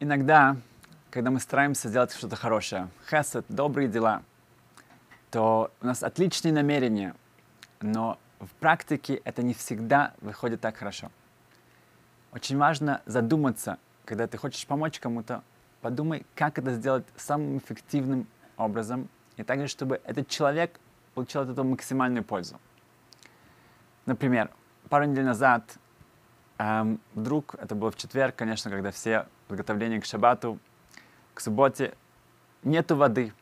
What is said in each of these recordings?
Иногда, когда мы стараемся сделать что-то хорошее, хесед, добрые дела, то у нас отличные намерения, но в практике это не всегда выходит так хорошо. Очень важно задуматься, когда ты хочешь помочь кому-то, подумай, как это сделать самым эффективным образом, и также, чтобы этот человек получил от этого максимальную пользу. Например, пару недель назад эм, вдруг, это было в четверг, конечно, когда все приготовления к шабату, к субботе, нету воды.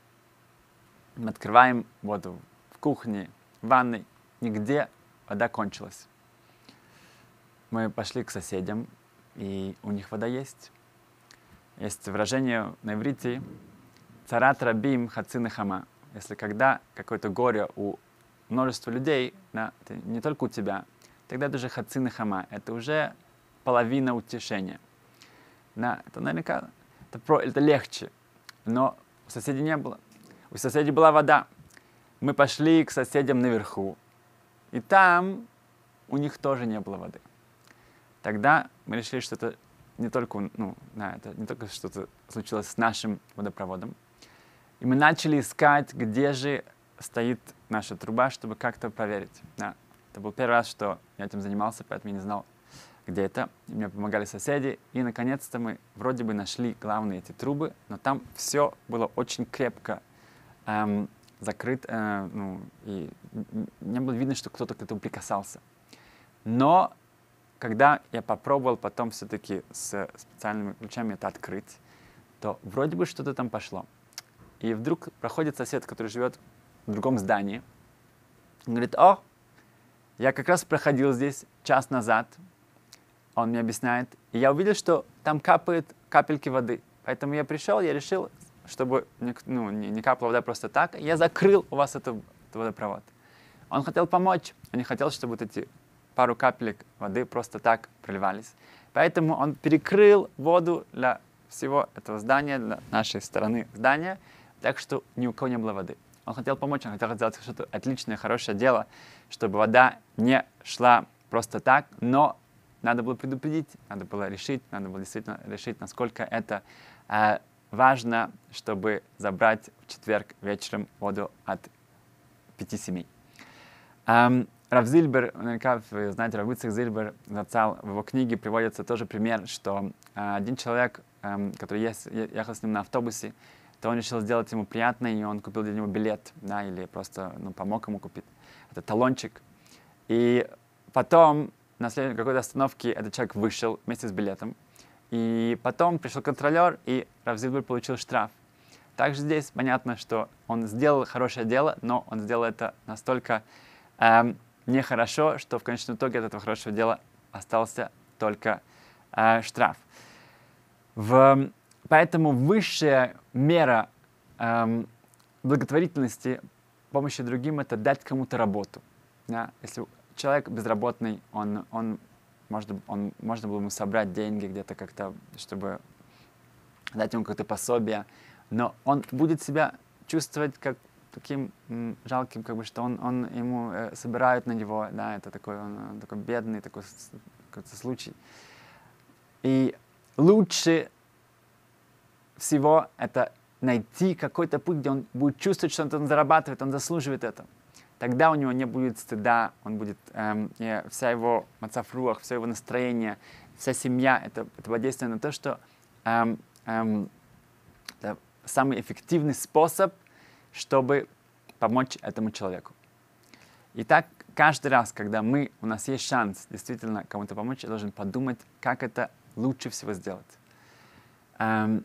Мы открываем воду в кухне, в ванной, нигде вода кончилась. Мы пошли к соседям, и у них вода есть. Есть выражение на иврите «царат рабим хацины хама». Если когда какое-то горе у множества людей, это не только у тебя, тогда это уже хацины хама, это уже половина утешения. Да, это наверняка это, про, это легче, но у соседей не было. У соседей была вода. Мы пошли к соседям наверху, и там у них тоже не было воды. Тогда мы решили, что это не только, ну, да, это не только что-то случилось с нашим водопроводом. И мы начали искать, где же стоит наша труба, чтобы как-то проверить. Да. Это был первый раз, что я этим занимался, поэтому я не знал, где это. И мне помогали соседи. И, наконец-то, мы вроде бы нашли главные эти трубы, но там все было очень крепко эм, закрыто, э, ну, и не было видно, что кто-то к этому прикасался. Но когда я попробовал потом все-таки с специальными ключами это открыть, то вроде бы что-то там пошло. И вдруг проходит сосед, который живет в другом здании. Он говорит, о, я как раз проходил здесь час назад. Он мне объясняет. И я увидел, что там капает капельки воды. Поэтому я пришел, я решил, чтобы ну, не, не капала вода просто так, я закрыл у вас этот, этот водопровод. Он хотел помочь, он не хотел, чтобы вот эти пару капелек воды просто так проливались. Поэтому он перекрыл воду для всего этого здания, для нашей стороны здания, так что ни у кого не было воды. Он хотел помочь, он хотел сделать что-то отличное, хорошее дело, чтобы вода не шла просто так, но надо было предупредить, надо было решить, надо было действительно решить, насколько это э, важно, чтобы забрать в четверг вечером воду от пяти семей. Эм, Рав Зильбер, наверняка вы знаете, Рав Ицек Зильбер Зацал, в его книге приводится тоже пример, что э, один человек, э, который ехал с ним на автобусе, то он решил сделать ему приятно, и он купил для него билет, да, или просто ну, помог ему купить этот талончик. И потом на следующей какой-то остановке этот человек вышел вместе с билетом, и потом пришел контролер, и Рав Зильбер получил штраф. Также здесь понятно, что он сделал хорошее дело, но он сделал это настолько эм, нехорошо, что в конечном итоге от этого хорошего дела остался только э, штраф. В, поэтому высшая мера э, благотворительности, помощи другим, это дать кому-то работу. Да? Если человек безработный, он, он, можно, он, можно было ему собрать деньги где-то как-то, чтобы дать ему какое-то пособие, но он будет себя чувствовать как таким м, жалким, как бы, что он, он ему э, собирают на него, да, это такой, он, он такой бедный такой какой-то случай. И лучше всего это найти какой-то путь, где он будет чувствовать, что он зарабатывает, он заслуживает это. Тогда у него не будет стыда, он будет, эм, вся его мацафруах, все его настроение, вся семья, это, это воздействие на то, что эм, эм, это самый эффективный способ – чтобы помочь этому человеку. И так каждый раз, когда мы, у нас есть шанс действительно кому-то помочь, я должен подумать, как это лучше всего сделать. Эм,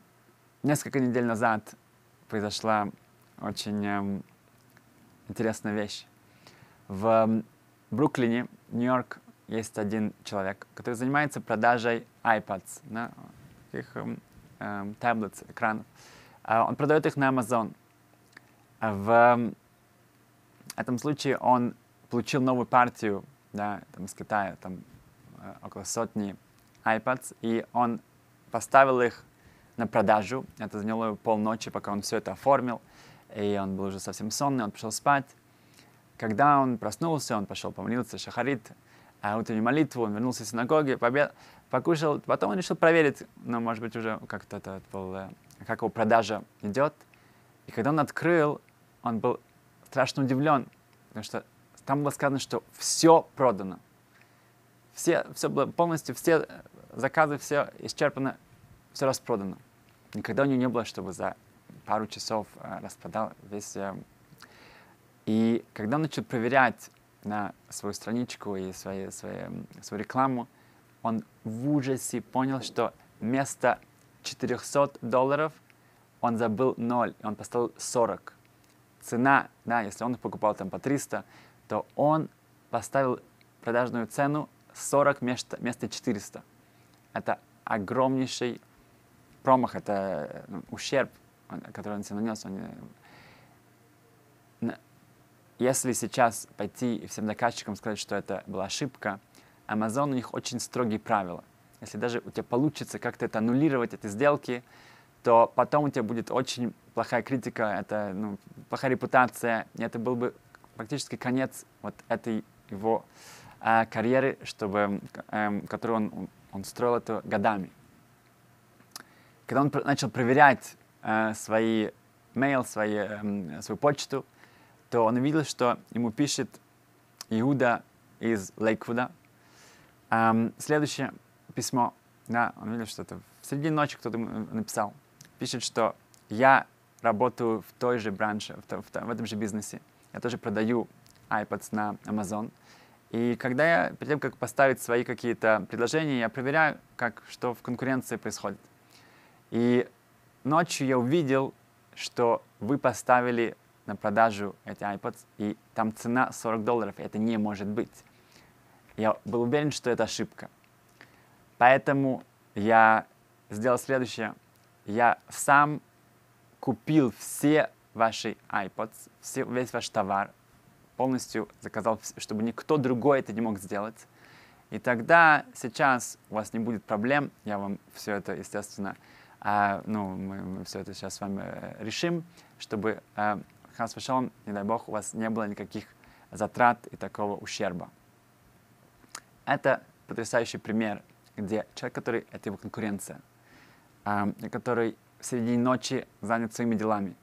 несколько недель назад произошла очень эм, интересная вещь. В эм, Бруклине, Нью-Йорк, есть один человек, который занимается продажей iPads, да, их эм, эм, таблетс, экранов. Э, он продает их на Amazon. В этом случае он получил новую партию да, там, из Китая, там э, около сотни iPads, и он поставил их на продажу. Это заняло полночи, пока он все это оформил, и он был уже совсем сонный, он пошел спать. Когда он проснулся, он пошел помолиться, шахарит, а утреннюю молитву, он вернулся из синагоги, побед... покушал, потом он решил проверить, ну, может быть, уже как-то это был, э, как его продажа идет. И когда он открыл, он был страшно удивлен, потому что там было сказано, что все продано. Все, все было полностью, все заказы, все исчерпано, все распродано. Никогда у него не было, чтобы за пару часов э, распродал весь... Э, и когда он начал проверять на свою страничку и свои, свои, свою рекламу, он в ужасе понял, что вместо 400 долларов он забыл 0, он поставил 40. Цена, да, если он покупал там по 300, то он поставил продажную цену 40 вместо, вместо 400. Это огромнейший промах, это ну, ущерб, который он себе нанес. Он, если сейчас пойти и всем заказчикам сказать, что это была ошибка, Amazon у них очень строгие правила. Если даже у тебя получится как-то это аннулировать, эти сделки, то потом у тебя будет очень плохая критика, это ну, плохая репутация, и это был бы практически конец вот этой его э, карьеры, чтобы, э, которую он, он строил это годами. Когда он начал проверять э, свои mail, свои, э, свою почту, то он увидел, что ему пишет Иуда из Лейквуда. Эм, следующее письмо, да, он видел, что это в середине ночи кто-то написал. Пишет, что я работаю в той же branche, в, в, в этом же бизнесе. Я тоже продаю iPads на Amazon. И когда я, перед тем, как поставить свои какие-то предложения, я проверяю, как, что в конкуренции происходит. И ночью я увидел, что вы поставили на продажу эти iPods, и там цена 40 долларов, это не может быть. Я был уверен, что это ошибка. Поэтому я сделал следующее. Я сам купил все ваши iPods, все, весь ваш товар, полностью заказал, чтобы никто другой это не мог сделать. И тогда сейчас у вас не будет проблем, я вам все это, естественно, э, ну, мы, мы все это сейчас с вами э, решим, чтобы э, хас вышел, не дай бог, у вас не было никаких затрат и такого ущерба. Это потрясающий пример, где человек, который, это его конкуренция, э, который в середине ночи занят своими делами,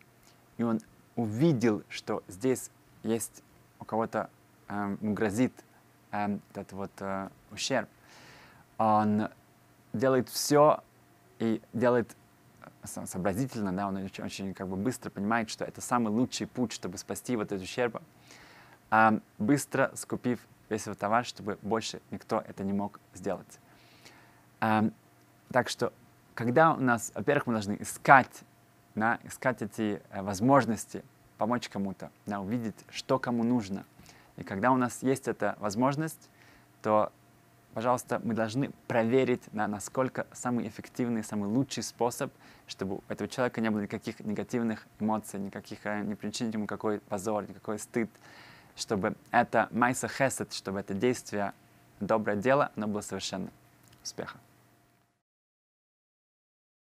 и он увидел, что здесь есть у кого-то э, грозит э, этот вот э, ущерб, он делает все и делает сообразительно, да, он очень, очень как бы быстро понимает, что это самый лучший путь, чтобы спасти вот этот ущерб, а быстро скупив весь его товар, чтобы больше никто это не мог сделать. А, так что, когда у нас, во-первых, мы должны искать, да, искать эти э, возможности, помочь кому-то, да, увидеть, что кому нужно. И когда у нас есть эта возможность, то пожалуйста, мы должны проверить, на, насколько самый эффективный, самый лучший способ, чтобы у этого человека не было никаких негативных эмоций, никаких, э, не причинить ему какой позор, никакой стыд, чтобы это майса хесед, чтобы это действие, доброе дело, оно было совершенно. Успеха!